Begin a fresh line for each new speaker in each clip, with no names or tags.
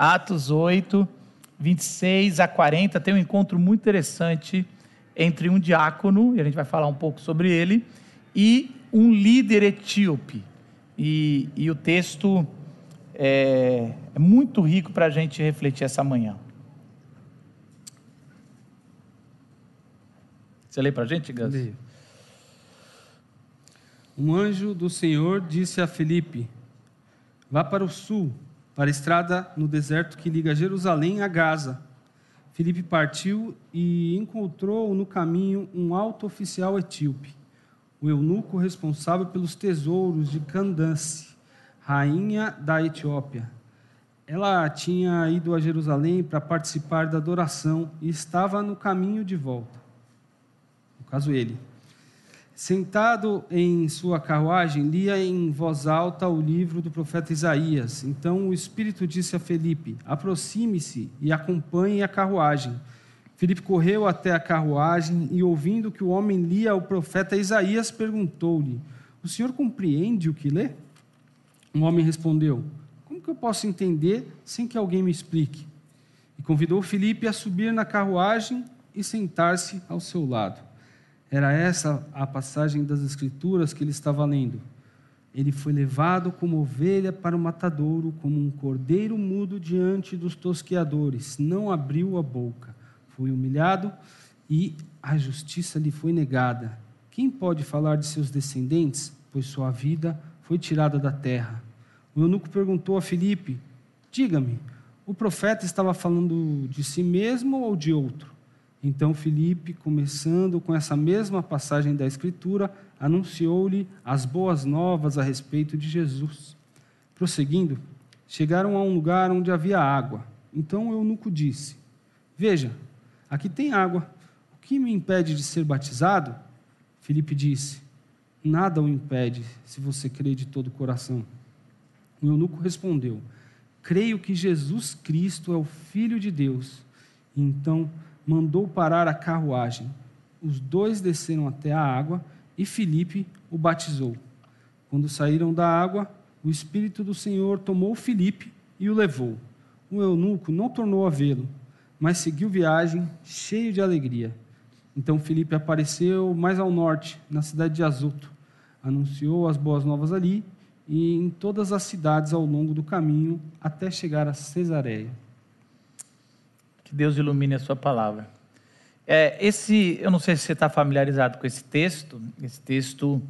Atos 8, 26 a 40, tem um encontro muito interessante entre um diácono, e a gente vai falar um pouco sobre ele, e um líder etíope. E, e o texto é, é muito rico para a gente refletir essa manhã. Você lê para a gente, Gus?
Um anjo do Senhor disse a Felipe: Vá para o sul, para a estrada no deserto que liga Jerusalém a Gaza. Felipe partiu e encontrou no caminho um alto oficial etíope, o eunuco responsável pelos tesouros de Candace, rainha da Etiópia. Ela tinha ido a Jerusalém para participar da adoração e estava no caminho de volta. No caso, ele. Sentado em sua carruagem, lia em voz alta o livro do profeta Isaías. Então o Espírito disse a Felipe: Aproxime-se e acompanhe a carruagem. Felipe correu até a carruagem e, ouvindo que o homem lia o profeta Isaías, perguntou-lhe: O senhor compreende o que lê? O homem respondeu: Como que eu posso entender sem que alguém me explique? E convidou Felipe a subir na carruagem e sentar-se ao seu lado. Era essa a passagem das Escrituras que ele estava lendo. Ele foi levado como ovelha para o matadouro, como um cordeiro mudo diante dos tosqueadores. Não abriu a boca. Foi humilhado e a justiça lhe foi negada. Quem pode falar de seus descendentes? Pois sua vida foi tirada da terra. O eunuco perguntou a Filipe: Diga-me, o profeta estava falando de si mesmo ou de outro? Então Filipe, começando com essa mesma passagem da Escritura, anunciou-lhe as boas novas a respeito de Jesus. Prosseguindo, chegaram a um lugar onde havia água. Então o eunuco disse: Veja, aqui tem água. O que me impede de ser batizado? Filipe disse: Nada o impede, se você crê de todo o coração. O eunuco respondeu: Creio que Jesus Cristo é o Filho de Deus. Então mandou parar a carruagem. Os dois desceram até a água e Filipe o batizou. Quando saíram da água, o Espírito do Senhor tomou Filipe e o levou. O eunuco não tornou a vê-lo, mas seguiu viagem cheio de alegria. Então Filipe apareceu mais ao norte, na cidade de Azoto. Anunciou as boas novas ali e em todas as cidades ao longo do caminho até chegar a Cesareia.
Que Deus ilumine a sua palavra. É, esse, eu não sei se você está familiarizado com esse texto. Esse texto,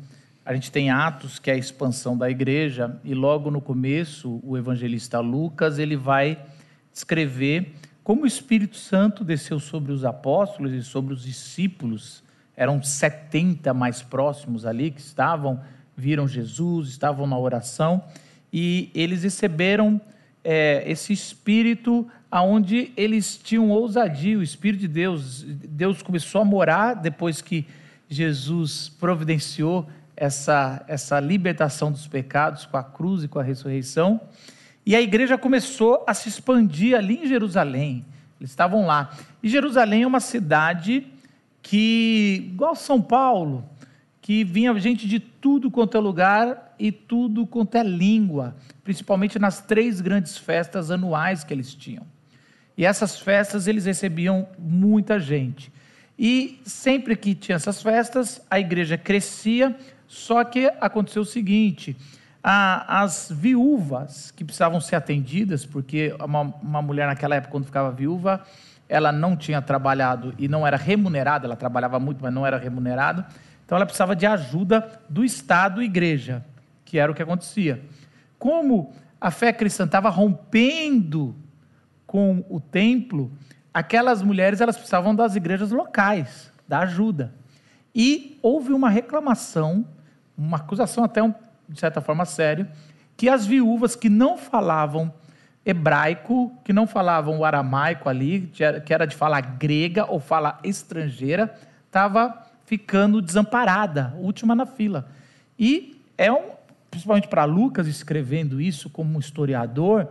a gente tem Atos, que é a expansão da igreja, e logo no começo, o evangelista Lucas ele vai escrever como o Espírito Santo desceu sobre os apóstolos e sobre os discípulos. Eram 70 mais próximos ali que estavam, viram Jesus, estavam na oração, e eles receberam é, esse espírito aonde eles tinham ousadia, o Espírito de Deus. Deus começou a morar depois que Jesus providenciou essa, essa libertação dos pecados com a cruz e com a ressurreição. E a igreja começou a se expandir ali em Jerusalém. Eles estavam lá. E Jerusalém é uma cidade que, igual São Paulo, que vinha gente de tudo quanto é lugar e tudo quanto é língua, principalmente nas três grandes festas anuais que eles tinham. E essas festas eles recebiam muita gente. E sempre que tinha essas festas, a igreja crescia, só que aconteceu o seguinte: a, as viúvas que precisavam ser atendidas, porque uma, uma mulher naquela época, quando ficava viúva, ela não tinha trabalhado e não era remunerada, ela trabalhava muito, mas não era remunerada então ela precisava de ajuda do Estado e igreja, que era o que acontecia. Como a fé cristã estava rompendo com o templo, aquelas mulheres elas precisavam das igrejas locais, da ajuda. E houve uma reclamação, uma acusação até um, de certa forma séria, que as viúvas que não falavam hebraico, que não falavam o aramaico ali, que era de falar grega ou fala estrangeira, estava ficando desamparada, última na fila. E é um, principalmente para Lucas escrevendo isso como historiador,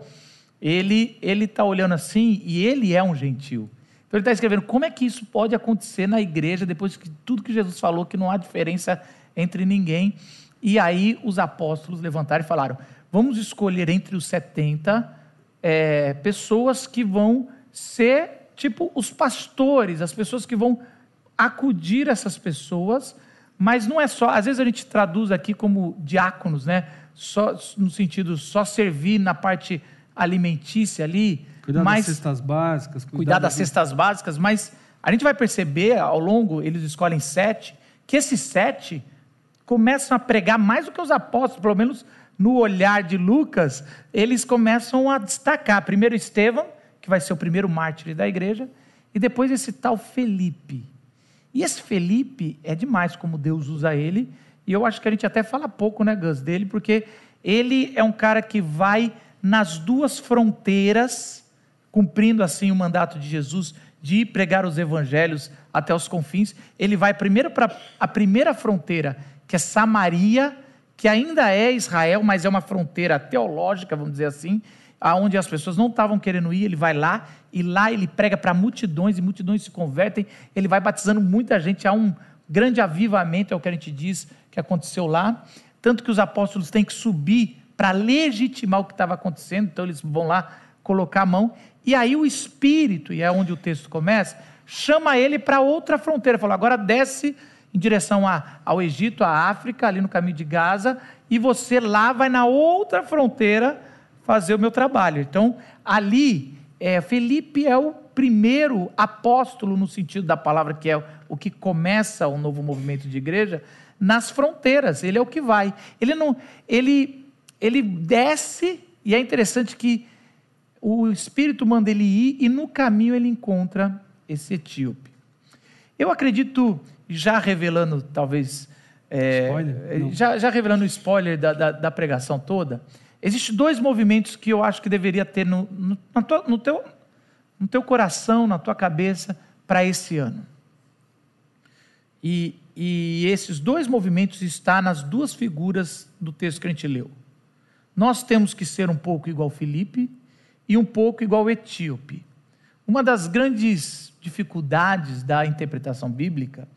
ele ele está olhando assim e ele é um gentil. Então ele está escrevendo como é que isso pode acontecer na igreja depois que tudo que Jesus falou que não há diferença entre ninguém. E aí os apóstolos levantaram e falaram: vamos escolher entre os 70 é, pessoas que vão ser tipo os pastores, as pessoas que vão acudir essas pessoas, mas não é só, às vezes a gente traduz aqui como diáconos, né? Só, no sentido só servir na parte alimentícia ali.
Cuidar
mas,
das cestas básicas.
Cuidar, cuidar das
do...
cestas básicas, mas a gente vai perceber ao longo, eles escolhem sete, que esses sete começam a pregar mais do que os apóstolos, pelo menos no olhar de Lucas, eles começam a destacar. Primeiro Estevão, que vai ser o primeiro mártir da igreja, e depois esse tal Felipe. E esse Felipe é demais como Deus usa ele, e eu acho que a gente até fala pouco, né, Gus, dele, porque ele é um cara que vai nas duas fronteiras, cumprindo assim o mandato de Jesus de pregar os evangelhos até os confins. Ele vai primeiro para a primeira fronteira, que é Samaria, que ainda é Israel, mas é uma fronteira teológica, vamos dizer assim, aonde as pessoas não estavam querendo ir, ele vai lá e lá ele prega para multidões e multidões se convertem, ele vai batizando muita gente, há um grande avivamento, é o que a gente diz que aconteceu lá, tanto que os apóstolos têm que subir para legitimar o que estava acontecendo, então eles vão lá colocar a mão, e aí o Espírito, e é onde o texto começa, chama ele para outra fronteira, falou, agora desce em direção a, ao Egito, à África, ali no caminho de Gaza, e você lá vai na outra fronteira fazer o meu trabalho. Então, ali, é, Felipe é o primeiro apóstolo, no sentido da palavra, que é o que começa o novo movimento de igreja, nas fronteiras. Ele é o que vai. Ele não, ele, ele desce, e é interessante que o Espírito manda ele ir, e no caminho ele encontra esse etíope. Eu acredito já revelando, talvez. É, já, já, revelando o spoiler da, da, da, pregação toda, existem dois movimentos que eu acho que deveria ter no, no, no, teu, no teu coração, na tua cabeça, para esse ano. E, e esses dois movimentos estão nas duas figuras do texto que a gente leu. Nós temos que ser um pouco igual Felipe e um pouco igual Etíope. Uma das grandes dificuldades da interpretação bíblica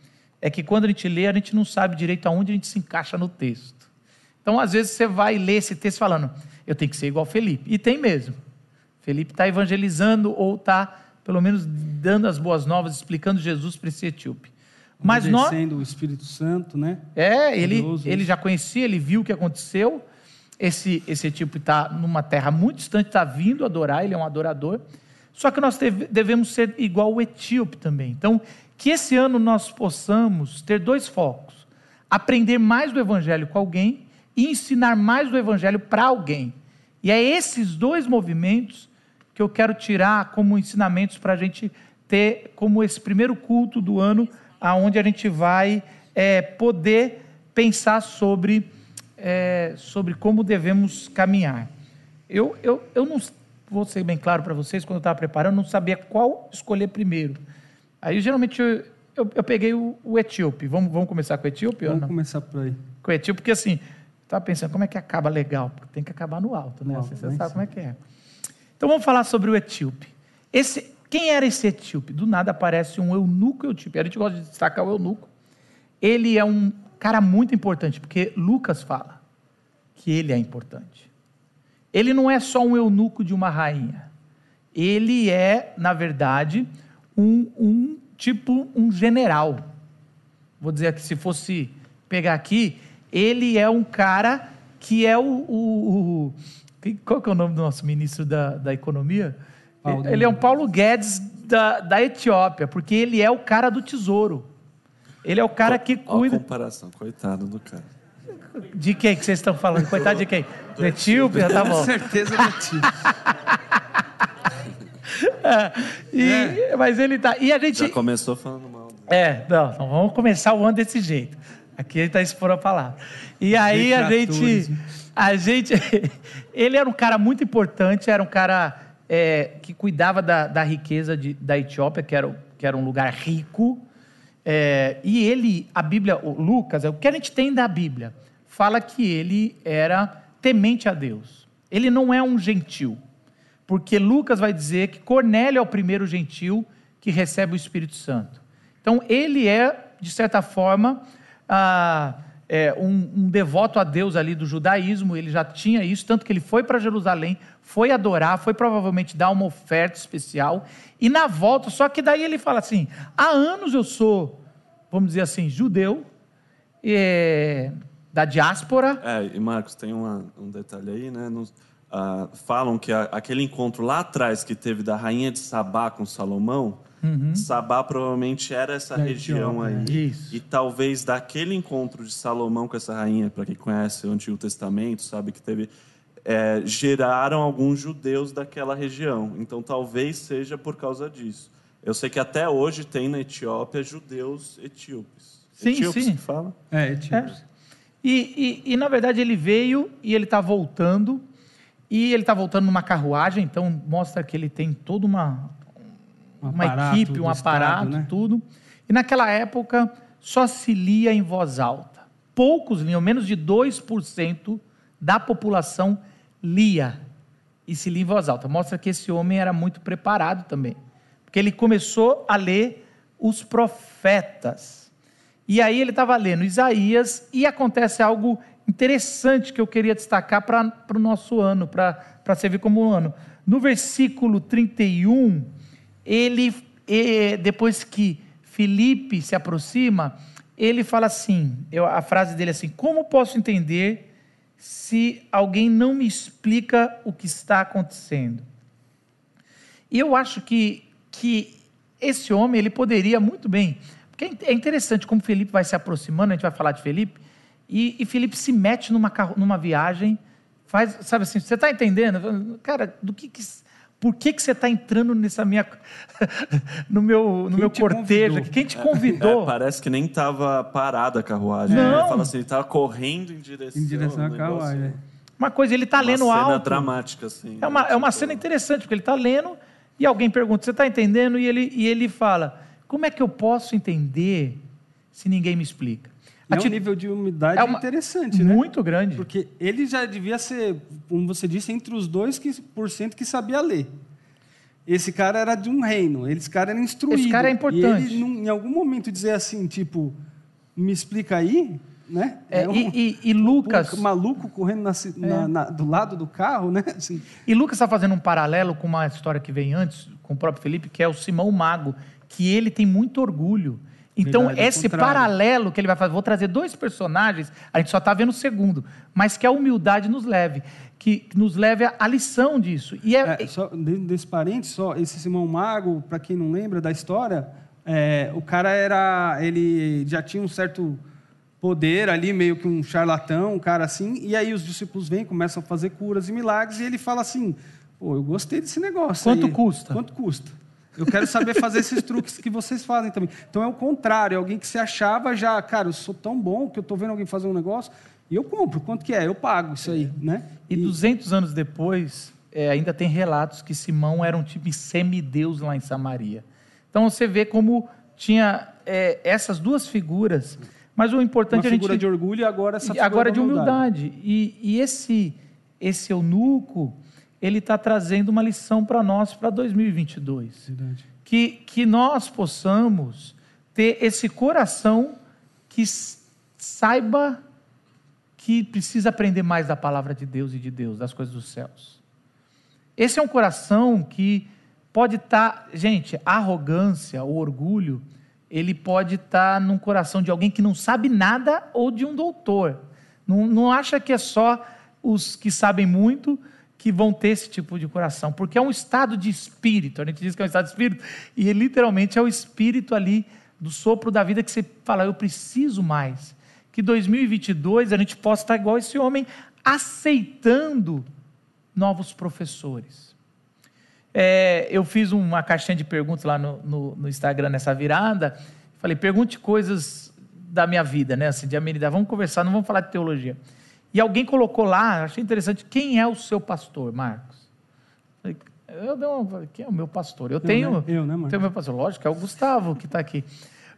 é que quando a gente lê, a gente não sabe direito aonde a gente se encaixa no texto. Então, às vezes, você vai ler esse texto falando, eu tenho que ser igual Felipe. E tem mesmo. Felipe está evangelizando ou está, pelo menos, dando as boas novas, explicando Jesus para esse etíope.
Mas nós. o Espírito Santo, né?
É, ele, ele já conhecia, ele viu o que aconteceu. Esse, esse etíope está numa terra muito distante, está vindo adorar, ele é um adorador. Só que nós devemos ser igual o etíope também. Então, que esse ano nós possamos ter dois focos: aprender mais do Evangelho com alguém e ensinar mais do Evangelho para alguém. E é esses dois movimentos que eu quero tirar como ensinamentos para a gente ter como esse primeiro culto do ano, aonde a gente vai é, poder pensar sobre, é, sobre como devemos caminhar. Eu, eu, eu não vou ser bem claro para vocês, quando eu estava preparando, não sabia qual escolher primeiro. Aí, geralmente, eu, eu, eu peguei o, o, etíope. Vamos, vamos começar com o etíope?
Vamos começar por aí.
Com o etíope, porque assim, estava pensando, como é que acaba legal? Porque tem que acabar no alto, né? Você sabe como é que é. Então, vamos falar sobre o etíope. Esse, quem era esse etíope? Do nada aparece um eunuco etíope. A gente gosta de destacar o eunuco. Ele é um cara muito importante, porque Lucas fala que ele é importante. Ele não é só um eunuco de uma rainha. Ele é, na verdade, um, um tipo um general. Vou dizer que se fosse pegar aqui, ele é um cara que é o, o, o qual que é o nome do nosso ministro da, da economia? Paulo ele é um Paulo Guedes da, da Etiópia, porque ele é o cara do tesouro. Ele é o cara que cuida.
Olha a comparação, coitado do cara.
De quem que vocês estão falando? Coitado de quem? Do Etíope? Tá bom.
Com certeza do Etíope.
É, e, é. Mas ele tá. E a gente.
Já começou falando mal.
É, não, não vamos começar o ano desse jeito. Aqui ele está expondo a palavra. E aí a gente. A gente. Ele era um cara muito importante, era um cara é, que cuidava da, da riqueza de, da Etiópia, que era, que era um lugar rico. É, e ele, a Bíblia, o Lucas, o que a gente tem da Bíblia, fala que ele era temente a Deus. Ele não é um gentil porque Lucas vai dizer que Cornélio é o primeiro gentil que recebe o Espírito Santo. Então, ele é, de certa forma, ah, é, um, um devoto a Deus ali do judaísmo, ele já tinha isso, tanto que ele foi para Jerusalém, foi adorar, foi provavelmente dar uma oferta especial, e na volta, só que daí ele fala assim: há anos eu sou, vamos dizer assim, judeu, é, da diáspora.
É, e Marcos, tem uma, um detalhe aí, né? Nos, ah, falam que a- aquele encontro lá atrás que teve da rainha de Sabá com Salomão, Sabá provavelmente era essa
Da
região aí.
Etiópia,
Isso.
E talvez daquele encontro de Salomão com essa rainha, para quem conhece o Antigo Testamento, sabe que teve. é, geraram alguns judeus daquela região. Então talvez seja por causa disso. Eu sei que até hoje tem na Etiópia judeus etíopes.
Sim,
etíopes
sim.
que fala?
É, tipo,
É. E, e, e, na verdade ele veio e ele está voltando, e ele está voltando numa carruagem, então mostra que ele tem toda uma,
um
uma
aparato
equipe, um aparato,
Estado, né?
tudo. E naquela época só se lia em voz alta. Poucos liam, menos de 2% da população lia e se lia em voz alta. Mostra que esse homem era muito preparado também. Porque ele começou a ler os profetas. E aí ele estava lendo Isaías e acontece algo interessante que eu queria destacar para o nosso ano, para servir como um ano. No versículo 31, ele, depois que Filipe se aproxima, ele fala assim: a frase dele é assim: Como posso entender se alguém não me explica o que está acontecendo? E eu acho que, que esse homem ele poderia muito bem. Porque é in- interessante como Felipe vai se aproximando, a gente vai falar de Felipe, e, e Felipe se mete numa, numa viagem, faz, sabe assim, você está entendendo? Cara, do que, que por que, que você está entrando nessa minha, no meu, no
Quem
meu
te
cortejo
convidou?
Quem te
É,
convidou?
parece que nem estava parada a carruagem.
Não.
Ele fala assim, ele estava correndo em direção,
Em direção à
ao negócio.
carruagem. é.
Uma coisa, ele está
Uma
lendo
cena
alto.
dramática, assim.
É uma,
né?
é uma
Tipo,
cena interessante, porque ele está lendo e alguém pergunta: Você está entendendo? E ele, e ele fala: Como é que eu posso entender se ninguém me explica?
É um nível de umidade
É uma-
interessante, né?
muito grande.
Porque ele já devia ser, como você disse, entre os dois que, por cento que sabia ler. Esse cara era de um reino, esse cara era instruído.
Esse cara é importante.
E ele, em algum momento, dizer assim, tipo, me explica aí, né?
É,
um-
e, e- e Lucas,
um maluco correndo na ci- na- na- do lado do carro, né? Assim,
e Lucas está fazendo um paralelo com uma história que vem antes, com o próprio Felipe, que é o Simão Mago, que ele tem muito orgulho. Então,
Verdade,
esse paralelo que ele vai fazer, vou trazer dois personagens, a gente só está vendo o segundo, mas que a humildade nos leve, que, que nos leve à lição disso. E é,
É, só dentro desse parênteses, só esse Simão Mago, para quem não lembra da história, é, o cara era, ele já tinha um certo poder ali, meio que um charlatão, um cara assim, e aí os discípulos vêm, começam a fazer curas e milagres, e ele fala assim, pô, eu gostei desse negócio
Quanto
aí.
custa?
Quanto custa? Eu quero saber fazer esses truques que vocês fazem também. Então é o contrário, é alguém que se achava já, cara, eu sou tão bom que eu estou vendo alguém fazer um negócio e eu compro. Quanto que é? Eu pago isso aí, né?
E 200 anos depois, é, ainda tem relatos que Simão era um tipo de semideus lá em Samaria. Então você vê como tinha é, essas duas figuras. Mas o
uma
importante é a gente.
figura de orgulho e agora essa figura
agora de humildade. E, e esse, esse eunuco, ele está trazendo uma lição para nós para 2022
Verdade.
que, que nós possamos ter esse coração que saiba que precisa aprender mais da palavra de Deus e de Deus, das coisas dos céus. Esse é um coração que pode estar, gente, a arrogância, o orgulho, ele pode estar num coração de alguém que não sabe nada ou de um doutor. Não, não acha que é só os que sabem muito que vão ter esse tipo de coração, porque é um estado de espírito. A gente diz que é um estado de espírito, e literalmente é o espírito ali do sopro da vida que você fala, eu preciso mais. Que 2022 a gente possa estar igual esse homem, aceitando novos professores. É, eu fiz uma caixinha de perguntas lá no, no, no Instagram nessa virada. Falei, pergunte coisas da minha vida, né? Assim, de amenidade. Vamos conversar, não vamos falar de teologia. E alguém colocou lá, achei interessante, quem é o seu pastor, Marcos? Eu dei uma, quem é o meu pastor? Eu tenho,
né? Eu, né, Marcos?
tenho meu pastor, lógico, é o Gustavo que está aqui.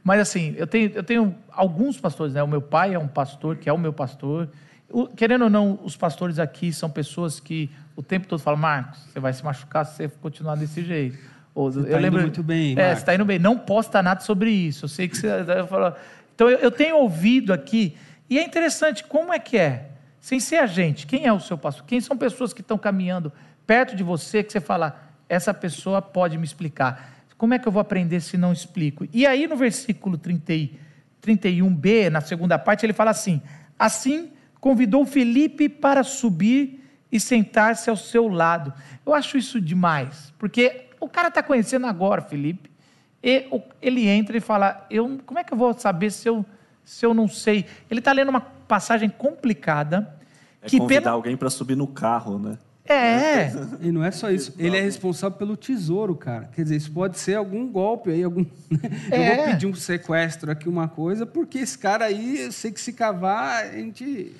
Mas assim, eu tenho, eu tenho alguns pastores, né? O meu pai é um pastor, que é o meu pastor. O- querendo ou não, os pastores aqui são pessoas que o tempo todo falam, Marcos, você vai se machucar se você continuar desse jeito. Ou,
Você tá indo muito bem,
É,
Marcos.
você está indo bem. Não posta nada sobre isso. Eu sei que você. eu falo- então, eu, eu tenho ouvido aqui, E é interessante, como é que é? Sem ser a gente, quem é o seu pastor? Quem são pessoas que estão caminhando perto de você que você fala, essa pessoa pode me explicar. Como é que eu vou aprender se não explico? E aí no versículo 30, 31b, na segunda parte, ele fala assim: Assim convidou Felipe para subir e sentar-se ao seu lado. Eu acho isso demais, porque o cara está conhecendo agora, Felipe, e ele entra e fala: eu, Como é que eu vou saber se eu, se eu não sei? Ele está lendo uma passagem complicada.
É que convidar alguém para subir no carro, né?
É.
E não é só isso. Ele é responsável pelo tesouro, cara. Quer dizer, isso pode ser algum golpe aí, algum. É. Eu vou pedir um sequestro aqui, uma coisa, porque esse cara aí, eu sei que se cavar, a gente.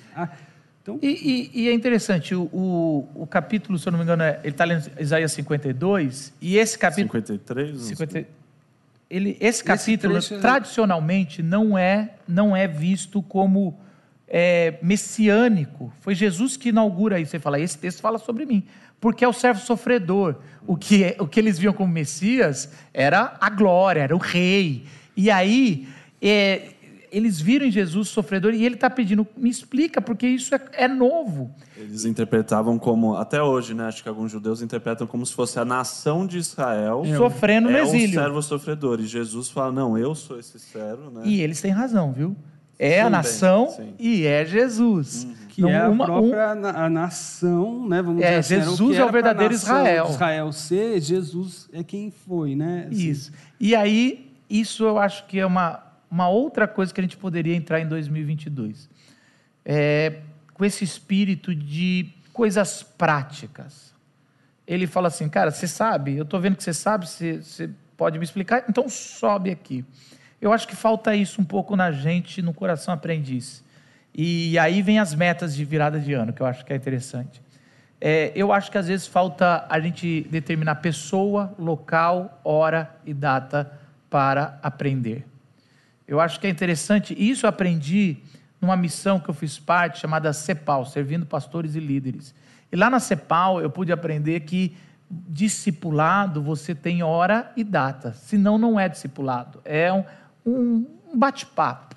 Então... E, e, e é interessante, o, o, o, capítulo, se eu não me engano, é, ele está lendo Isaías 52, e esse capítulo.
53? 50,
ele, esse capítulo, esse trecho... tradicionalmente, não é, não é visto como é, messiânico. Foi Jesus que inaugura isso. Você fala, esse texto fala sobre mim. Porque é o servo sofredor. O que, o que eles viam como Messias era a glória, era o rei. E aí, é, eles viram em Jesus sofredor e ele está pedindo, me explica, porque isso é, é, novo.
Eles interpretavam como, até hoje, né? Acho que alguns judeus interpretam como se fosse a nação de Israel
sofrendo no
é
exílio.
É um servo sofredor. E Jesus fala, não, eu sou esse servo, né?
E eles têm razão, viu? É sim, a nação bem, e é Jesus.
Uhum. Que não, é a uma, própria um... a nação, né?
Vamos é, dizer assim, Jesus é o verdadeiro Israel.
Israel ser, Jesus é quem foi, né?
Assim. Isso. E aí, isso eu acho que é uma, uma outra coisa que a gente poderia entrar em 2022. É, com esse espírito de coisas práticas. Ele fala assim, cara, você sabe, eu estou vendo que você sabe, você, pode me explicar? Então sobe aqui. Eu acho que falta isso um pouco na gente, no coração aprendiz. E aí vem as metas de virada de ano, que eu acho que é interessante. É, eu acho que às vezes falta a gente determinar pessoa, local, hora e data para aprender. Eu acho que é interessante, isso eu aprendi numa missão que eu fiz parte, chamada CEPAL, Servindo Pastores e Líderes. E lá na CEPAL eu pude aprender que discipulado você tem hora e data, senão não é discipulado. É um, um bate-papo.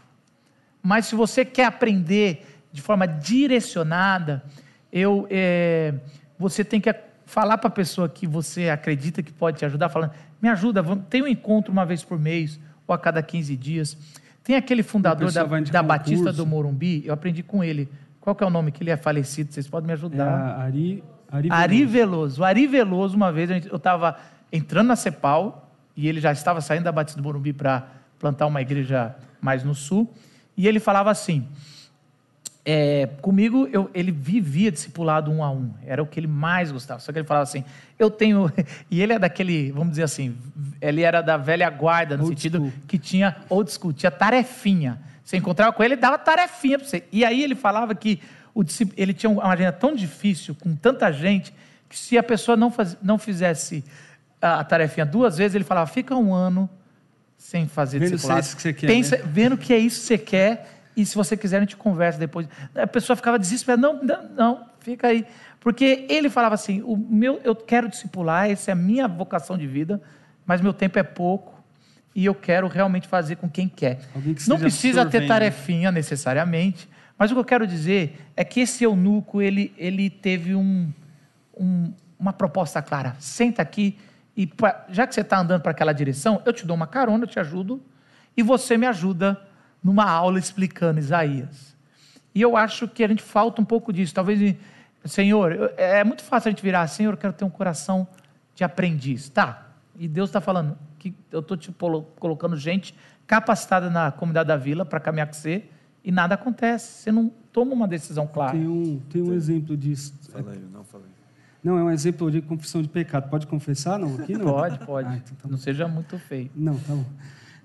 Mas se você quer aprender de forma direcionada, eu, é, você tem que falar para a pessoa que você acredita que pode te ajudar, falando, me ajuda, tem um encontro uma vez por mês ou a cada 15 dias. Tem aquele fundador da, da Batista do Morumbi, eu aprendi com ele. Qual que é o nome que ele é falecido? Vocês podem me ajudar.
É Ari, Ari,
Veloso. Ari Veloso. O Ari Veloso, uma vez, eu estava entrando na Cepal e ele já estava saindo da Batista do Morumbi para plantar uma igreja mais no sul. E ele falava assim: é, comigo eu, ele vivia discipulado um a um, era o que ele mais gostava. Só que ele falava assim: eu tenho. E ele é daquele, vamos dizer assim, ele era da velha guarda, no old sentido school. que tinha old school, tinha tarefinha. Você encontrava com ele, ele dava tarefinha para você. E aí ele falava que o, ele tinha uma agenda tão difícil, com tanta gente, que se a pessoa não, faz, não fizesse a, a tarefinha duas vezes, ele falava: fica um ano sem fazer
vendo discipulado. Se é que você quer,
Pensa,
né?
Vendo que é isso que você quer e se você quiser a gente conversa depois. A pessoa ficava desesperada, não, não, não, fica aí. Porque ele falava assim, o meu, eu quero discipular, essa é a minha vocação de vida, mas meu tempo é pouco e eu quero realmente fazer com quem quer. Que não precisa ter tarefinha necessariamente, mas o que eu quero dizer é que esse eunuco, ele, ele teve um, um, uma proposta clara. Senta aqui, e já que você está andando para aquela direção, eu te dou uma carona, eu te ajudo, e você me ajuda numa aula explicando Isaías. E eu acho que a gente falta um pouco disso. Talvez, Senhor, é muito fácil a gente virar, Senhor, eu quero ter um coração de aprendiz. Tá, e Deus está falando que eu estou te colocando gente capacitada na comunidade da vila para caminhar com você, e nada acontece. Você não toma uma decisão clara.
Tem um, tem um exemplo disso.
Falei, não falei.
Não, é um exemplo de confissão de pecado. Pode confessar, não? Aqui não?
Pode, pode. Ah, então tá não seja muito feio.
Não, tá bom.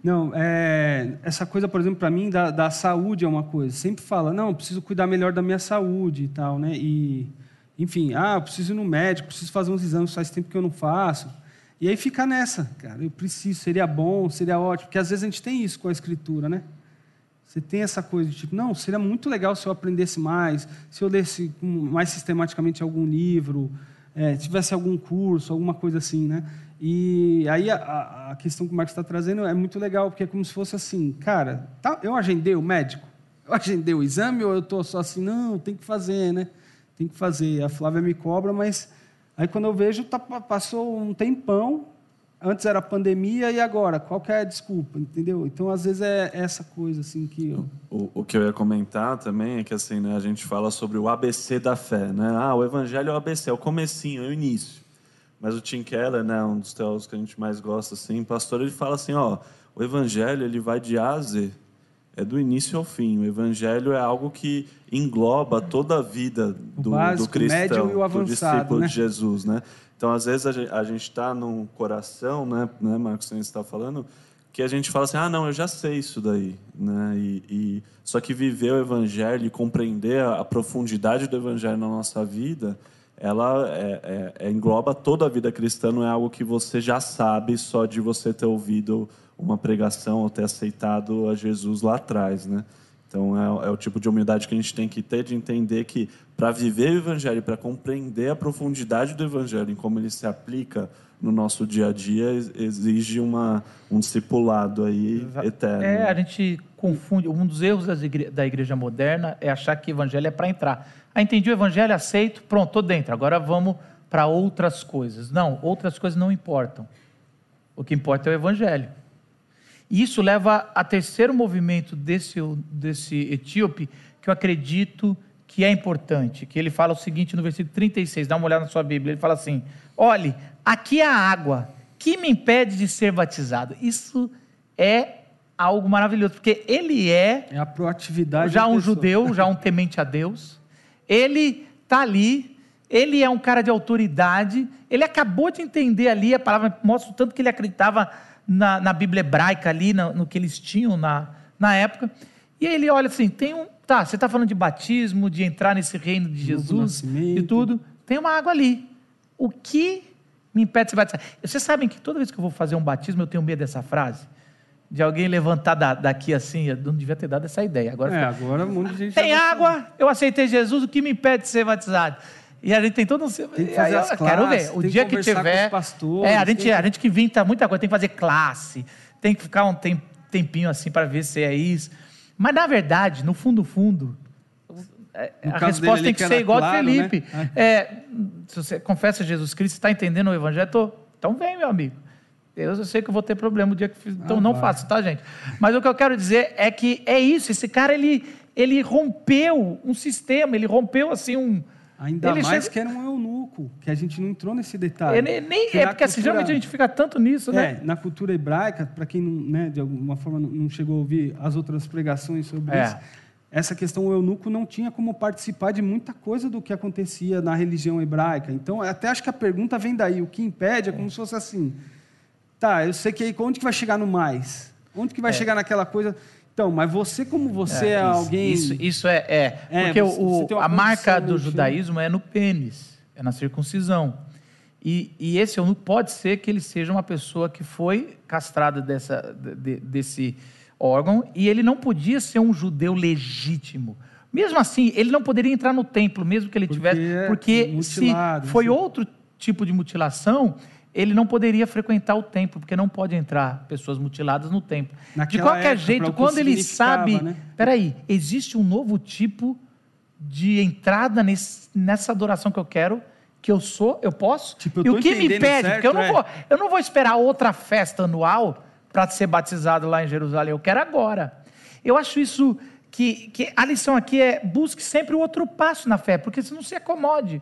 Não, é, essa coisa, por exemplo, para mim, da, da, saúde é uma coisa. Sempre fala, não, preciso cuidar melhor da minha saúde e tal, né? E, enfim, ah, eu preciso ir no médico, preciso fazer uns exames, faz tempo que eu não faço. E aí fica nessa, cara, eu preciso, seria bom, seria ótimo, porque às vezes a gente tem isso com a escritura, né? Você tem essa coisa de tipo, não, seria muito legal se eu aprendesse mais, se eu lesse mais sistematicamente algum livro, é, tivesse algum curso, alguma coisa assim, né? E aí a, a questão que o Marcos está trazendo é muito legal, porque é como se fosse assim, cara, tá, eu agendei o médico, eu agendei o exame ou eu estou só assim, não, tem que fazer, né? Tem que fazer. A Flávia me cobra, mas aí quando eu vejo, tá, passou um tempão, antes era pandemia e agora? Qual é a desculpa, entendeu? Então, às vezes, é essa coisa assim que... Eu...
O, o que eu ia comentar também é que assim, né, a gente fala sobre o ABC da fé, né? Ah, o evangelho é o ABC, é o comecinho, é o início. Mas o Tim Keller, né, um dos teólogos que a gente mais gosta, assim, pastor, ele fala assim, ó, o evangelho ele vai de A a Z, é do início ao fim. O evangelho é algo que engloba toda a vida do, básico, do cristão, do discípulo né? de Jesus, né? Então, às vezes, a gente está num coração, né, né Marcos, você está falando, que a gente fala assim, ah, não, eu já sei isso daí. Né? E, e... Só que viver o Evangelho e compreender a, profundidade do Evangelho na nossa vida, ela é, é, é, engloba toda a vida cristã, não é algo que você já sabe só de você ter ouvido uma pregação ou ter aceitado a Jesus lá atrás, né? Então, é, é, o tipo de humildade que a gente tem que ter de entender que, para viver o Evangelho, para compreender a profundidade do Evangelho, em como ele se aplica no nosso dia a dia, exige uma, um discipulado aí eterno.
É, a gente confunde. Um dos erros da igreja moderna é achar que o Evangelho é para entrar. Ah, entendi o Evangelho, aceito, pronto, estou dentro. Agora vamos para outras coisas. Não, outras coisas não importam. O que importa é o Evangelho. E isso leva a terceiro movimento desse, desse etíope, que eu acredito que é importante, que ele fala o seguinte no versículo 36, dá uma olhada na sua Bíblia, ele fala assim, olhe, aqui há água, que me impede de ser batizado? Isso é algo maravilhoso, porque ele é...
É a proatividade
Já um judeu, já um temente a Deus, ele está ali, ele é um cara de autoridade, ele acabou de entender ali, a palavra mostra o tanto que ele acreditava na, na Bíblia hebraica ali, no, no, que eles tinham na, na época. E aí ele olha assim: tem um. Tá, você está falando de batismo, de entrar nesse reino de Jesus e tudo. Tem uma água ali. O que me impede de ser batizado? Vocês sabem que toda vez que eu vou fazer um batismo, eu tenho medo dessa frase? De alguém levantar da, daqui assim, eu não devia ter dado essa ideia. Agora,
é, agora um monte de gente.
Tem água, eu aceitei Jesus, o que me impede de ser batizado? E a gente tem todo um.
Tem que fazer as classes,
quero ver. O dia que tiver.
Pastores,
é, a gente, a gente que inventa muita coisa, tem que fazer classe, tem que ficar um tempinho assim para ver se é isso. Mas, na verdade, no fundo, fundo, é, no a resposta tem que, que ser igual claro, a Felipe. Né? É, se você confessa Jesus Cristo, está entendendo o Evangelho, tô, então vem, meu amigo. Deus, eu sei que eu vou ter problema o dia que fiz, então ah, não vai. faço, tá, gente? Mas o que eu quero dizer é que é isso. Esse cara ele, ele rompeu um sistema, ele rompeu assim um
Ainda ele mais que era um eunuco, que a gente não entrou nesse detalhe.
É, nem, é porque assim, cultura... geralmente a gente fica tanto nisso, né?
É, na cultura hebraica, para quem não, né, de alguma forma não chegou a ouvir as outras pregações sobre é. isso, essa questão, o eunuco não tinha como participar de muita coisa do que acontecia na religião hebraica. Então, até acho que a pergunta vem daí. O que impede é como se fosse assim, tá, eu sei que aí, onde que vai chegar no mais? Onde que vai é. chegar naquela coisa... Então, mas você, como você é, é
isso,
alguém.
Isso, isso é. é, é porque o, a marca do judaísmo é no pênis, é na circuncisão. E, e esse eunuco pode ser que ele seja uma pessoa que foi castrada dessa, de, desse órgão e ele não podia ser um judeu legítimo. Mesmo assim, ele não poderia entrar no templo, mesmo que ele porque tivesse. É porque se foi assim. outro tipo de mutilação, ele não poderia frequentar o templo, porque não pode entrar pessoas mutiladas no templo. Naquela de qualquer época, jeito, quando ele sabe. Né? Peraí, existe um novo tipo de entrada nesse, nessa adoração que eu quero, que eu sou, eu posso.
Tipo, eu
e o que me
pede,
certo, porque eu não,
é.
vou, eu não vou esperar outra festa anual para ser batizado lá em Jerusalém, eu quero agora. Eu acho isso que, que a lição aqui é busque sempre o outro passo na fé, porque se não se acomode.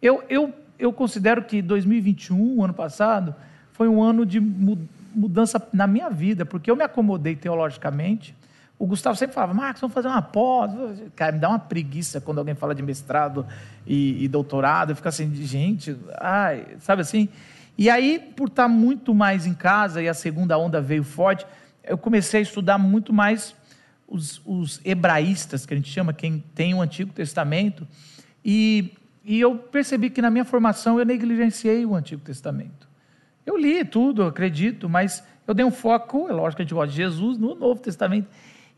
Eu, eu eu considero que 2021, ano passado, foi um ano de mudança na minha vida, porque eu me acomodei teologicamente. O Gustavo sempre falava, Marcos, vamos fazer uma pós. Cara, me dá uma preguiça quando alguém fala de mestrado e, e doutorado. Eu fico assim, gente, ai, sabe assim? E aí, por estar muito mais em casa e a segunda onda veio forte, eu comecei a estudar muito mais os, os hebraístas, que a gente chama, quem tem o Antigo Testamento. E e eu percebi que na minha formação eu negligenciei o Antigo Testamento. Eu li tudo, acredito, mas eu dei um foco, é lógico que a gente gosta de Jesus, no Novo Testamento.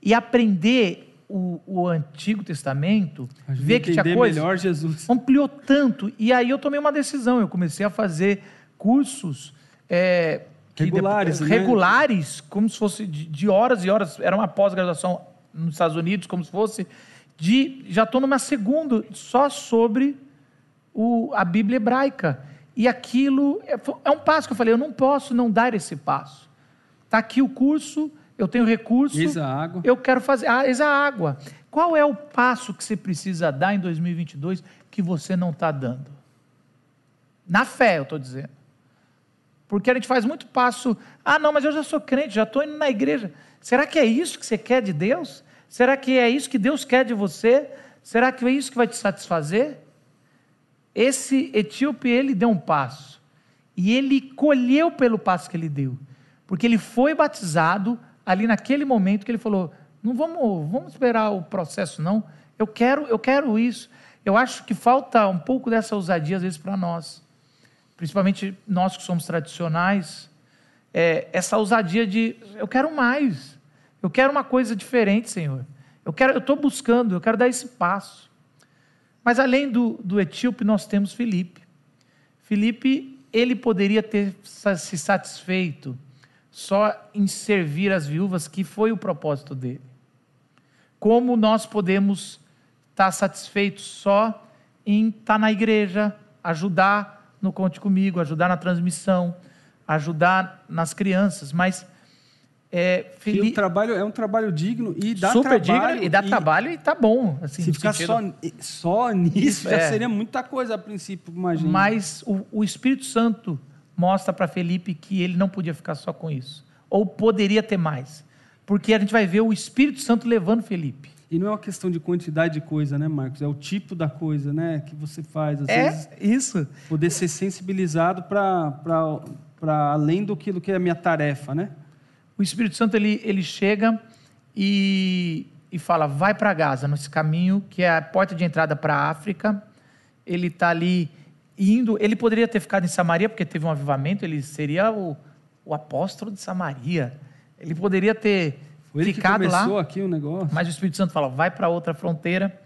E aprender o, o Antigo Testamento, ver que tinha coisa.
melhor Jesus.
Ampliou tanto. E aí eu tomei uma decisão, eu comecei a fazer cursos. É,
regulares,
depois,
né?
regulares, como se fosse de, de horas e horas, era uma pós-graduação nos Estados Unidos, como se fosse, de já estou numa segunda só sobre o, a Bíblia hebraica. E aquilo é, é um passo que eu falei, eu não posso não dar esse passo. Está aqui o curso, eu tenho recurso.
Eis a água.
Eu quero fazer. Ah, eis a água. Qual é o passo que você precisa dar em 2022 que você não está dando? Na fé, eu estou dizendo. Porque a gente faz muito passo. Ah, não, mas eu já sou crente, já estou indo na igreja. Será que é isso que você quer de Deus? Será que é isso que Deus quer de você? Será que é isso que vai te satisfazer? Esse etíope, ele deu um passo. E ele colheu pelo passo que ele deu. Porque ele foi batizado ali naquele momento que ele falou: não vamos, vamos esperar o processo, não. Eu quero, eu quero isso. Eu acho que falta um pouco dessa ousadia, às vezes, para nós. Principalmente nós que somos tradicionais. É, essa ousadia de eu quero mais. Eu quero uma coisa diferente, Senhor. Eu quero, eu estou buscando, eu quero dar esse passo. Mas além do, do etíope, nós temos Filipe. Filipe, ele poderia ter se satisfeito só em servir as viúvas, que foi o propósito dele. Como nós podemos estar satisfeitos só em estar na igreja, ajudar no Conte Comigo, ajudar na transmissão, ajudar nas crianças, mas
é, Fili... o trabalho é um trabalho digno e dá
Super
trabalho.
digno e dá e... trabalho e tá bom. Assim,
Se ficar sentido... só, só nisso, Isso, já é. seria muita coisa a princípio, imagina.
Mas o, o Espírito Santo mostra para Felipe que ele não podia ficar só com isso. Ou poderia ter mais. Porque a gente vai ver o Espírito Santo levando Felipe.
E não é uma questão de quantidade de coisa, né, Marcos? É o tipo da coisa, né, que você faz. Às
é vezes, isso.
Poder ser sensibilizado para além do que, do que é a minha tarefa, né?
O Espírito Santo ele, ele chega e, e fala: vai para Gaza, nesse caminho que é a porta de entrada para a África. Ele está ali indo. Ele poderia ter ficado em Samaria, porque teve um avivamento, ele seria o, o apóstolo de Samaria. Ele poderia ter
Foi
ficado
lá.
aqui
o negócio.
Mas o Espírito Santo fala: vai para outra fronteira.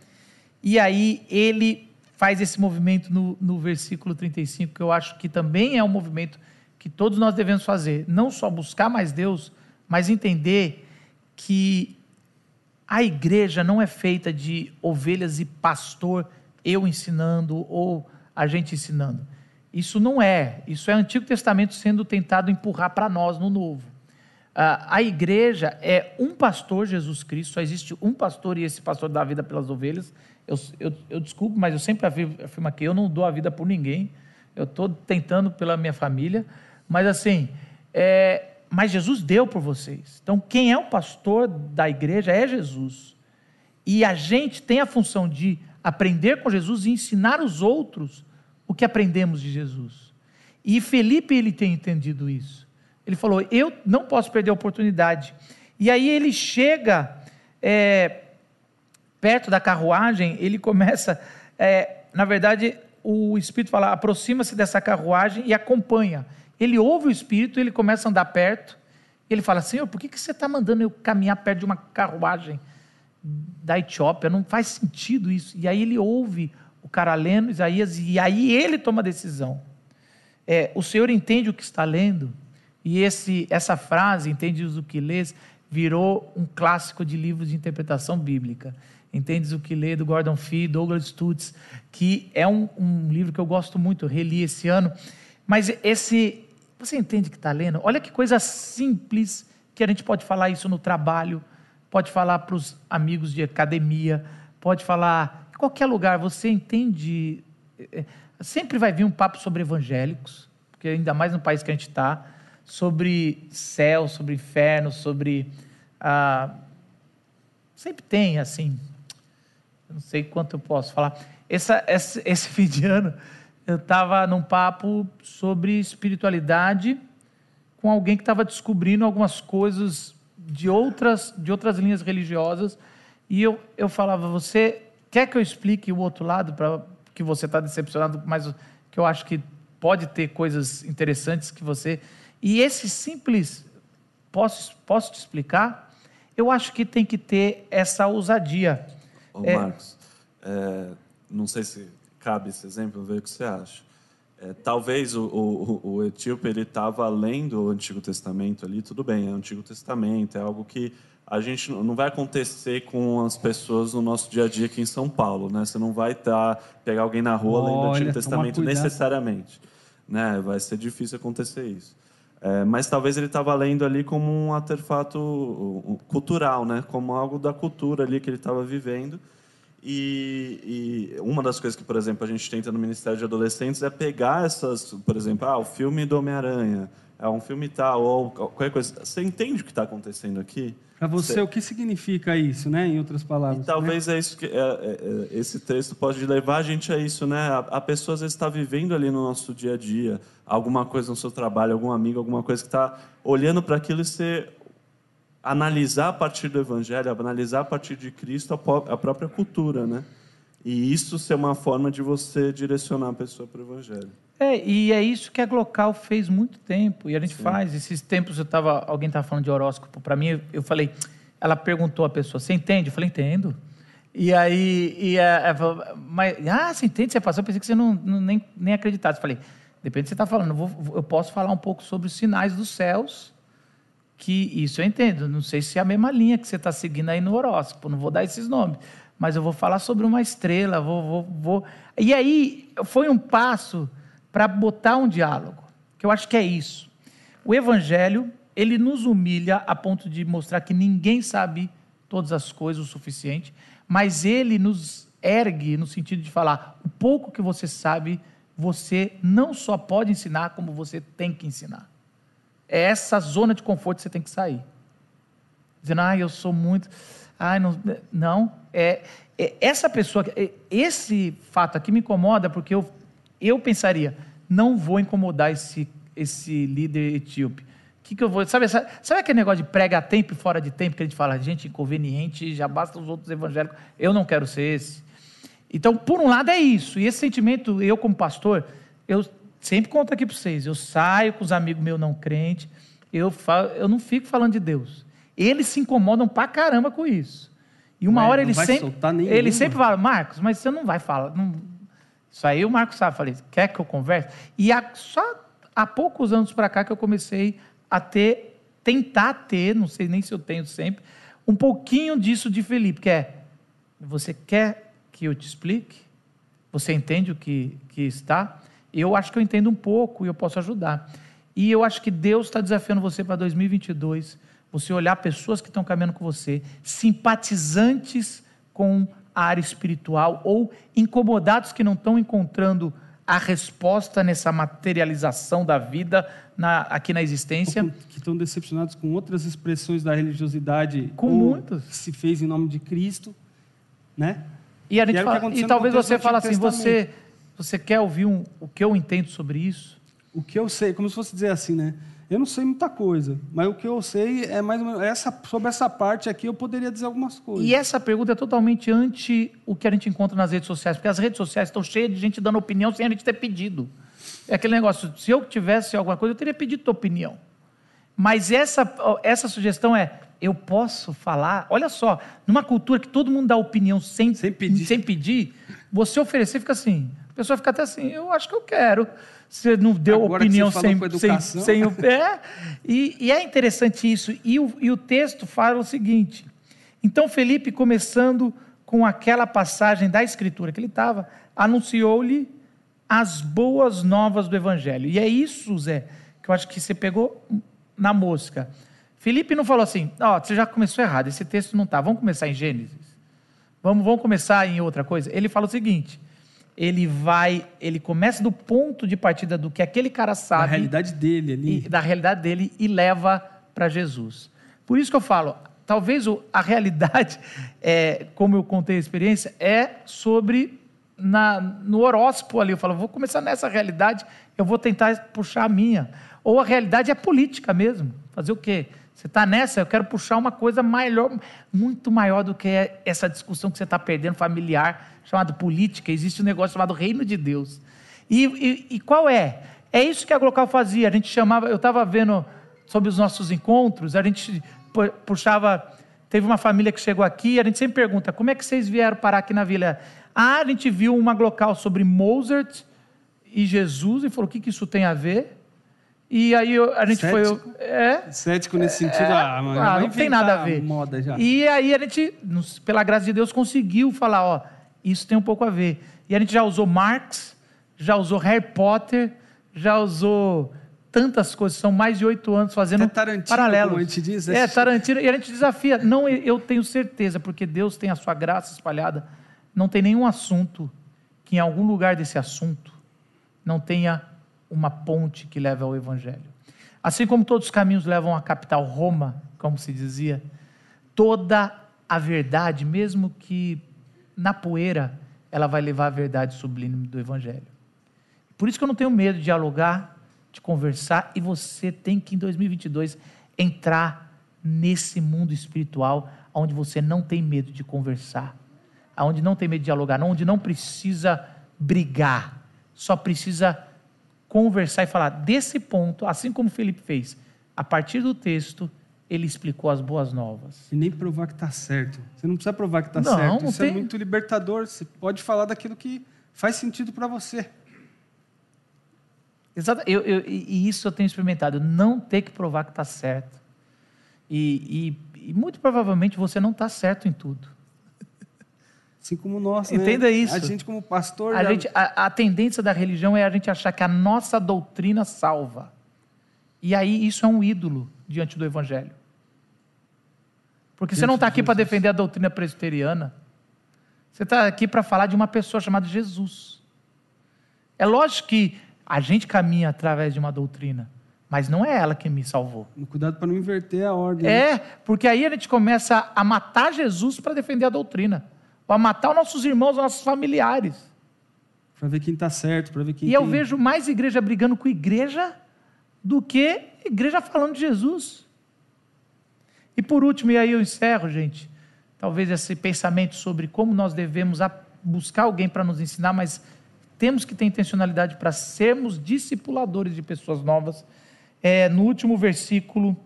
E aí ele faz esse movimento no, no versículo 35, que eu acho que também é um movimento que todos nós devemos fazer. Não só buscar mais Deus, mas entender que a igreja não é feita de ovelhas e pastor, eu ensinando ou a gente ensinando. Isso não é. Isso é Antigo Testamento sendo tentado empurrar para nós no Novo. a igreja é um pastor, Jesus Cristo, só existe um pastor e esse pastor dá a vida pelas ovelhas. Eu, eu, eu desculpo, mas eu sempre afirmo aqui: eu não dou a vida por ninguém. Eu estou tentando pela minha família. Mas assim, é, mas Jesus deu por vocês. Então, quem é o pastor da igreja é Jesus. E a gente tem a função de aprender com Jesus e ensinar os outros o que aprendemos de Jesus. E Felipe ele tem entendido isso. Ele falou: eu não posso perder a oportunidade. E aí ele chega é, perto da carruagem, ele começa, é, na verdade, o Espírito fala: aproxima-se dessa carruagem e acompanha. Ele ouve o Espírito, ele começa a andar perto, ele fala: Senhor, por que, que você está mandando eu caminhar perto de uma carruagem da Etiópia? Não faz sentido isso. E aí ele ouve o cara lendo Isaías, e aí ele toma a decisão. É, o Senhor entende o que está lendo, e esse, essa frase, entendes o que lês, virou um clássico de livros de interpretação bíblica. Entendes o que lê, do Gordon Fee, Douglas Stutz, que é um, um livro que eu gosto muito, reli esse ano. Mas esse, você entende que está lendo? Olha que coisa simples que a gente pode falar isso no trabalho, pode falar para os amigos de academia, pode falar em qualquer lugar. Você entende? É, sempre vai vir um papo sobre evangélicos, porque ainda mais no país que a gente está, sobre céu, sobre inferno, sobre. Ah, sempre tem, assim. Não sei quanto eu posso falar. Essa, esse, esse fim de ano eu estava num papo sobre espiritualidade com alguém que estava descobrindo algumas coisas de outras, de outras linhas religiosas. E eu, eu falava, você quer que eu explique o outro lado, para que você está decepcionado, mas que eu acho que pode ter coisas interessantes que você. E esse simples, posso, posso te explicar? Eu acho que tem que ter essa ousadia.
Ô, é... Marcos, é, não sei se cabe esse exemplo, ver o que você acha. é, talvez o, o, o etíope ele estava lendo o Antigo Testamento ali, tudo bem, é o Antigo Testamento, é algo que a gente não vai acontecer com as pessoas no nosso dia a dia aqui em São Paulo, né? Você não vai tá, pegar alguém na rua Olha, lendo o Antigo Testamento necessariamente, né? Vai ser difícil acontecer isso. É, mas talvez ele estava lendo ali como um artefato cultural, né? Como algo da cultura ali que ele estava vivendo. E, e, uma das coisas que, por exemplo, a gente tenta no Ministério de Adolescentes é pegar essas, por exemplo, ah, o filme do Homem-Aranha, é um filme tal, ou qualquer coisa. Você entende o que está acontecendo aqui?
Para você, você, o que significa isso, né? Em outras palavras.
E talvez
né?
é isso que é, é, é, esse texto pode levar a gente a isso, né? A, a, pessoa às vezes está vivendo ali no nosso dia a dia alguma coisa no seu trabalho, algum amigo, alguma coisa que está olhando para aquilo e você analisar a partir do Evangelho, analisar a partir de Cristo a, a própria cultura, né? E isso ser uma forma de você direcionar a pessoa para o Evangelho.
É, e é isso que a Glocal fez muito tempo, e a gente Sim. faz. Esses tempos eu tava, alguém estava falando de horóscopo para mim, eu falei, ela perguntou à pessoa, você entende? Eu falei, entendo. E aí, e ela falou, mas, ah, você entende? Você passou, eu pensei que você não, não nem, nem acreditasse. Eu falei, depende do que você está falando, eu, vou, eu posso falar um pouco sobre os sinais dos céus, que isso eu entendo. Não sei se é a mesma linha que você está seguindo aí no horóscopo, não vou dar esses nomes, mas eu vou falar sobre uma estrela, vou, vou, vou. E aí, foi um passo para botar um diálogo, que eu acho que é isso. O evangelho, ele nos humilha a ponto de mostrar que ninguém sabe todas as coisas o suficiente, mas ele nos ergue no sentido de falar: o pouco que você sabe, você não só pode ensinar, como você tem que ensinar. É essa zona de conforto que você tem que sair. Dizendo, ah, eu sou muito. Ah, não. Não. É, é essa pessoa, é, esse fato aqui me incomoda porque eu eu pensaria, não vou incomodar esse, esse líder etíope. Que que eu vou, sabe, sabe, sabe aquele negócio de prega a tempo e fora de tempo, que a gente fala, gente inconveniente, já basta os outros evangélicos, eu não quero ser esse. Então, por um lado é isso, e esse sentimento, eu como pastor, eu sempre conto aqui para vocês, eu saio com os amigos meus não crentes, eu, falo, eu não fico falando de Deus. Eles se incomodam pra caramba com isso. E uma hora ele sempre, ele sempre fala, Marcos, mas você não vai falar, não, isso aí o Marcos sabe. Falei, quer que eu converse? E há, só há poucos anos para cá que eu comecei a ter, tentar ter, não sei nem se eu tenho sempre, um pouquinho disso de Felipe, que é, você quer que eu te explique? Você entende o que, que está? Eu acho que eu entendo um pouco e eu posso ajudar. E eu acho que Deus está desafiando você para 2022, você olhar pessoas que estão caminhando com você, simpatizantes com a área espiritual ou incomodados que não estão encontrando a resposta nessa materialização da vida na, aqui na existência.
Que estão decepcionados com outras expressões da religiosidade.
Com muitas.
Que se fez em nome de Cristo, né?
E, a gente fala, e talvez você fale assim, você, você quer ouvir um, o que eu entendo sobre isso?
O que eu sei, como se fosse dizer assim, né? Eu não sei muita coisa, mas o que eu sei é mais ou menos essa, sobre essa parte aqui eu poderia dizer algumas coisas.
E essa pergunta é totalmente anti o que a gente encontra nas redes sociais, porque as redes sociais estão cheias de gente dando opinião sem a gente ter pedido. É aquele negócio, se eu tivesse alguma coisa, eu teria pedido tua opinião. Mas essa, essa sugestão é, eu posso falar, olha só, numa cultura que todo mundo dá opinião sem, sem, pedir. sem pedir, você oferecer fica assim, a pessoa fica até assim, eu acho que eu quero. Você não deu Agora opinião sem, sem, sem o pé. E, e, é interessante isso. E o, e o texto fala o seguinte: então Felipe, começando com aquela passagem da Escritura que ele estava, anunciou-lhe as boas novas do Evangelho. E é isso, Zé, que eu acho que você pegou na mosca. Felipe não falou assim, ó, oh, você já começou errado, esse texto não está, vamos começar em Gênesis. Vamos, vamos começar em outra coisa. Ele fala o seguinte: ele vai, ele começa do ponto de partida do que aquele cara sabe, da
realidade dele ali,
e, da realidade dele e leva para Jesus. Por isso que eu falo, talvez a realidade, é, como eu contei a experiência, é sobre na, no horóscopo ali. Eu falo, vou começar nessa realidade, eu vou tentar puxar a minha. Ou a realidade é política mesmo. Fazer o quê? Você está nessa, eu quero puxar uma coisa maior, muito maior do que essa discussão que você está perdendo familiar, chamada política. Existe um negócio chamado reino de Deus. E, e, e qual é? É isso que a Glocal fazia. A gente chamava, eu estava vendo sobre os nossos encontros, a gente puxava. Teve uma família que chegou aqui, a gente sempre pergunta: como é que vocês vieram parar aqui na vila? Ah, a gente viu uma Glocal sobre Mozart e Jesus e falou: o que, que isso tem a ver? E aí a gente
Cético?
foi. É,
Cético nesse sentido,
é,
ah, mano,
ah, não tem nada a ver.
moda já.
E aí a gente, pela graça de Deus, conseguiu falar: ó, isso tem um pouco a ver. E a gente já usou Marx, já usou Harry Potter, já usou tantas coisas, são mais de oito anos fazendo
Até Tarantino, como a gente diz,
É,
é-
Tarantino, e a gente desafia. Não, eu tenho certeza, porque Deus tem a sua graça espalhada. Não tem nenhum assunto que em algum lugar desse assunto não tenha uma ponte que leve ao Evangelho. Assim como todos os caminhos levam à capital Roma, como se dizia, toda a verdade, mesmo que na poeira, ela vai levar a verdade sublime do Evangelho. Por isso que eu não tenho medo de dialogar, de conversar, e você tem que, em 2022, entrar nesse mundo espiritual, onde você não tem medo de conversar, onde não tem medo de dialogar, onde não precisa brigar, só precisa conversar e falar desse ponto, assim como Felipe fez. A partir do texto, ele explicou as boas novas.
E nem provar que tá certo. Você não precisa provar que tá
Não,
certo.
não
Isso é
tem-
muito libertador. Você pode falar daquilo que faz sentido para você.
Exato. Eu, eu- e e isso eu tenho experimentado, não ter que provar que está certo. E, e- e muito provavelmente você não está certo em tudo.
Assim como nós, né?
Entenda isso.
A gente como pastor...
A,
já-
gente, a, a tendência da religião é a gente achar que a nossa doutrina salva. E aí isso é um ídolo diante do evangelho. Porque você não está aqui para defender a doutrina presbiteriana. Você está aqui para falar de uma pessoa chamada Jesus. É lógico que a gente caminha através de uma doutrina, mas não é ela que me salvou.
Cuidado para não inverter a ordem. né?
É, porque aí a gente começa a matar Jesus para defender a doutrina, para matar os nossos irmãos, os nossos familiares.
Para ver quem tá certo, para ver quem
E eu
tem-
vejo mais igreja brigando com igreja do que igreja falando de Jesus. E por último, e aí eu encerro, gente, talvez esse pensamento sobre como nós devemos buscar alguém para nos ensinar, mas temos que ter intencionalidade para sermos discipuladores de pessoas novas. É, no último versículo,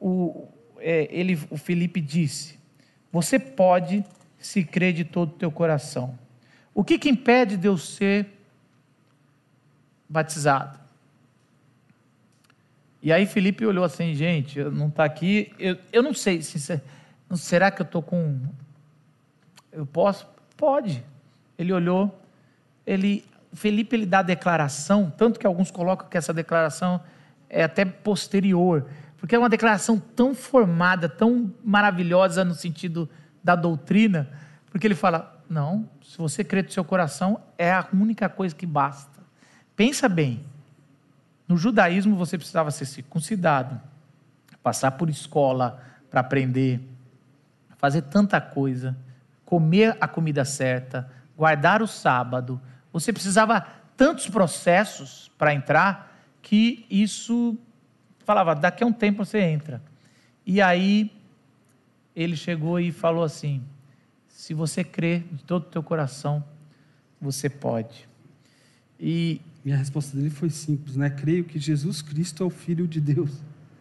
o, é, ele, o Felipe disse: Você pode se crer de todo o teu coração. O que, que impede de eu ser batizado? E aí Felipe olhou assim, gente, eu não está aqui, eu, eu não sei, se, se- não- será que eu estou com. Eu posso? Pode. Ele olhou, ele, Felipe ele dá a declaração, tanto que alguns colocam que essa declaração é até posterior, porque é uma declaração tão formada, tão maravilhosa no sentido da doutrina, porque ele fala: não, se você crê do seu coração, é a única coisa que basta. Pensa bem, no judaísmo você precisava ser circuncidado, passar por escola para aprender, fazer tanta coisa, comer a comida certa, guardar o sábado. Você precisava tantos processos para entrar que isso falava, daqui a um tempo você entra. E aí ele chegou e falou assim: se você crê de todo o teu coração, você pode. E
Minha resposta dele foi simples, né? Creio que Jesus Cristo é o Filho de Deus.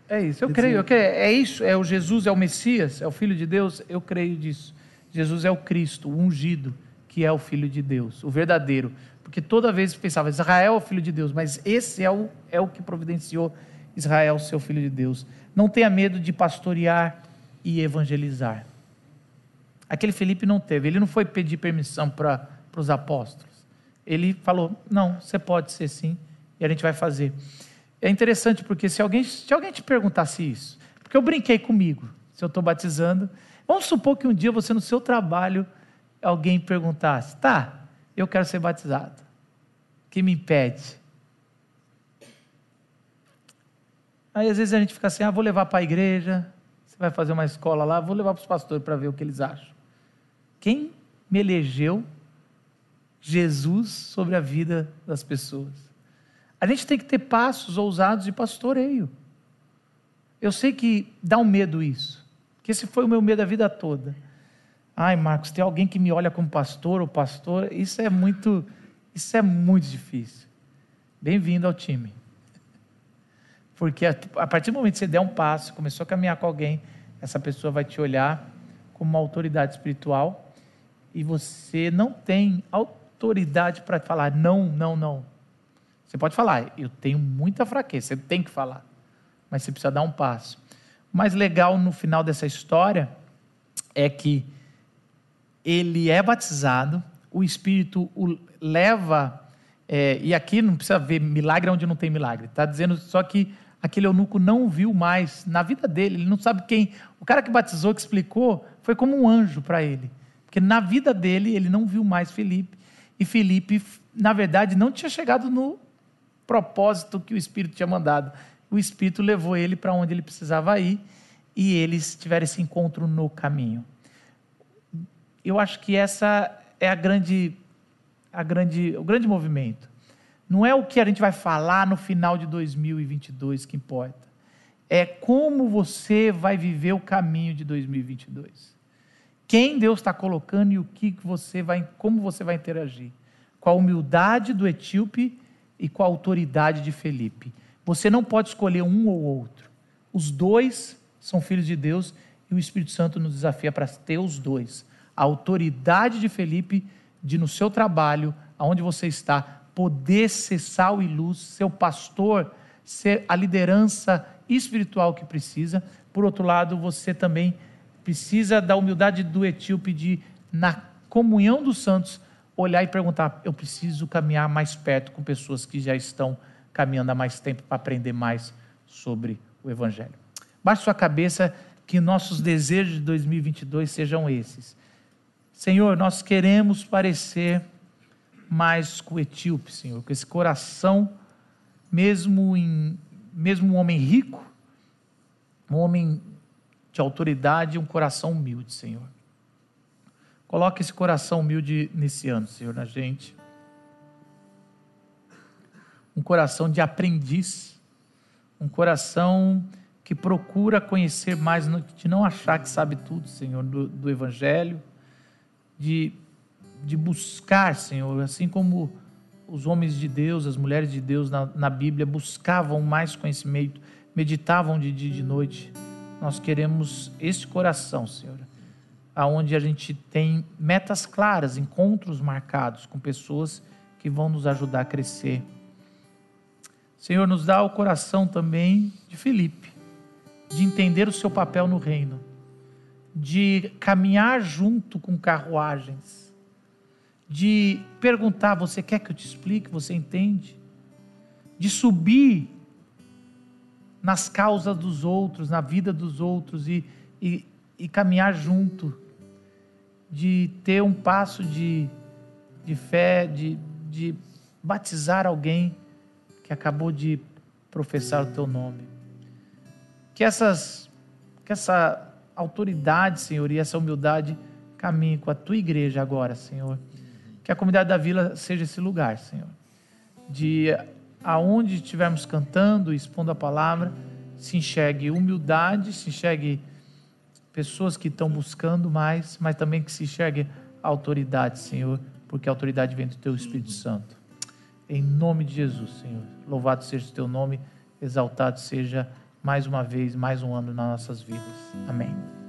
É isso, eu
Quer
creio,
dizer-
eu creio. É isso, é o Jesus, é o Messias, é o Filho de Deus, eu creio disso. Jesus é o Cristo, o ungido, que é o Filho de Deus, o verdadeiro. Porque toda vez pensava, Israel é o Filho de Deus, mas esse é o, é o que providenciou Israel, seu Filho de Deus. Não tenha medo de pastorear e evangelizar. Aquele Felipe não teve, ele não foi pedir permissão para os apóstolos. Ele falou: não, você pode ser sim, e a gente vai fazer. É interessante porque se alguém, se alguém te perguntasse isso, porque eu brinquei comigo, se eu estou batizando, vamos supor que um dia você no seu trabalho, alguém perguntasse, tá, eu quero ser batizado, o que me impede? Aí às vezes a gente fica assim, ah, vou levar para a igreja, você vai fazer uma escola lá, vou levar para os pastores para ver o que eles acham. Quem me elegeu Jesus sobre a vida das pessoas? A gente tem que ter passos ousados de pastoreio. Eu sei que dá um medo isso, que esse foi o meu medo a vida toda. Ai, Marcos, tem alguém que me olha como pastor ou pastora, isso é muito, isso é muito difícil. Bem-vindo ao time. Porque a, a partir do momento que você der um passo, começou a caminhar com alguém, essa pessoa vai te olhar como uma autoridade espiritual e você não tem autoridade para falar não, não, não. Você pode falar, eu tenho muita fraqueza, você tem que falar, mas você precisa dar um passo. O mais legal no final dessa história é que ele é batizado, o Espírito o leva, é, e aqui não precisa ver milagre onde não tem milagre, está dizendo só que aquele eunuco não viu mais na vida dele, ele não sabe quem. O cara que batizou, que explicou, foi como um anjo para ele, porque na vida dele ele não viu mais Felipe, e Felipe, na verdade, não tinha chegado no propósito que o Espírito tinha mandado. O Espírito levou ele para onde ele precisava ir, e eles tiveram esse encontro no caminho eu acho que essa é a grande, a grande, o grande movimento. Não é o que a gente vai falar no final de 2022 que importa. É como você vai viver o caminho de 2022. Quem Deus está colocando e o que você vai, como você vai interagir. Com a humildade do etíope e com a autoridade de Felipe. Você não pode escolher um ou outro. Os dois são filhos de Deus e o Espírito Santo nos desafia para ter os dois a autoridade de Felipe de no seu trabalho, aonde você está, poder ser sal e luz, seu pastor, ser a liderança espiritual que precisa. Por outro lado, você também precisa da humildade do etíope de, na comunhão dos santos, olhar e perguntar: eu preciso caminhar mais perto com pessoas que já estão caminhando há mais tempo para aprender mais sobre o Evangelho. Baixe sua cabeça que nossos desejos de 2022 sejam esses Senhor, nós queremos parecer mais o etíope, Senhor, com esse coração, mesmo, em, mesmo um homem rico, um homem de autoridade, um coração humilde, Senhor. Coloque esse coração humilde nesse ano, Senhor, na gente. Um coração de aprendiz, um coração que procura conhecer mais, de não achar que sabe tudo, Senhor, do, do Evangelho de, de buscar, Senhor, assim como os homens de Deus, as mulheres de Deus na, na Bíblia buscavam mais conhecimento, meditavam de dia e de noite. Nós queremos esse coração, Senhor, aonde a gente tem metas claras, encontros marcados com pessoas que vão nos ajudar a crescer. Senhor, nos dá o coração também de Felipe, de entender o seu papel no reino de caminhar junto com carruagens, de perguntar: você quer que eu te explique? Você entende? De subir nas causas dos outros, na vida dos outros e, e, e caminhar junto, de ter um passo de, de fé, de, de batizar alguém que acabou de professar o teu nome. Que essas, que essa autoridade, Senhor, e essa humildade caminhe com a tua igreja agora, Senhor. Que a comunidade da vila seja esse lugar, Senhor. De aonde estivermos cantando, expondo a palavra, se enxergue humildade, se enxergue pessoas que estão buscando mais, mas também que se enxergue autoridade, Senhor, porque a autoridade vem do teu Espírito Santo. Em nome de Jesus, Senhor. Louvado seja o teu nome, exaltado seja mais uma vez, mais um ano nas nossas vidas. Amém.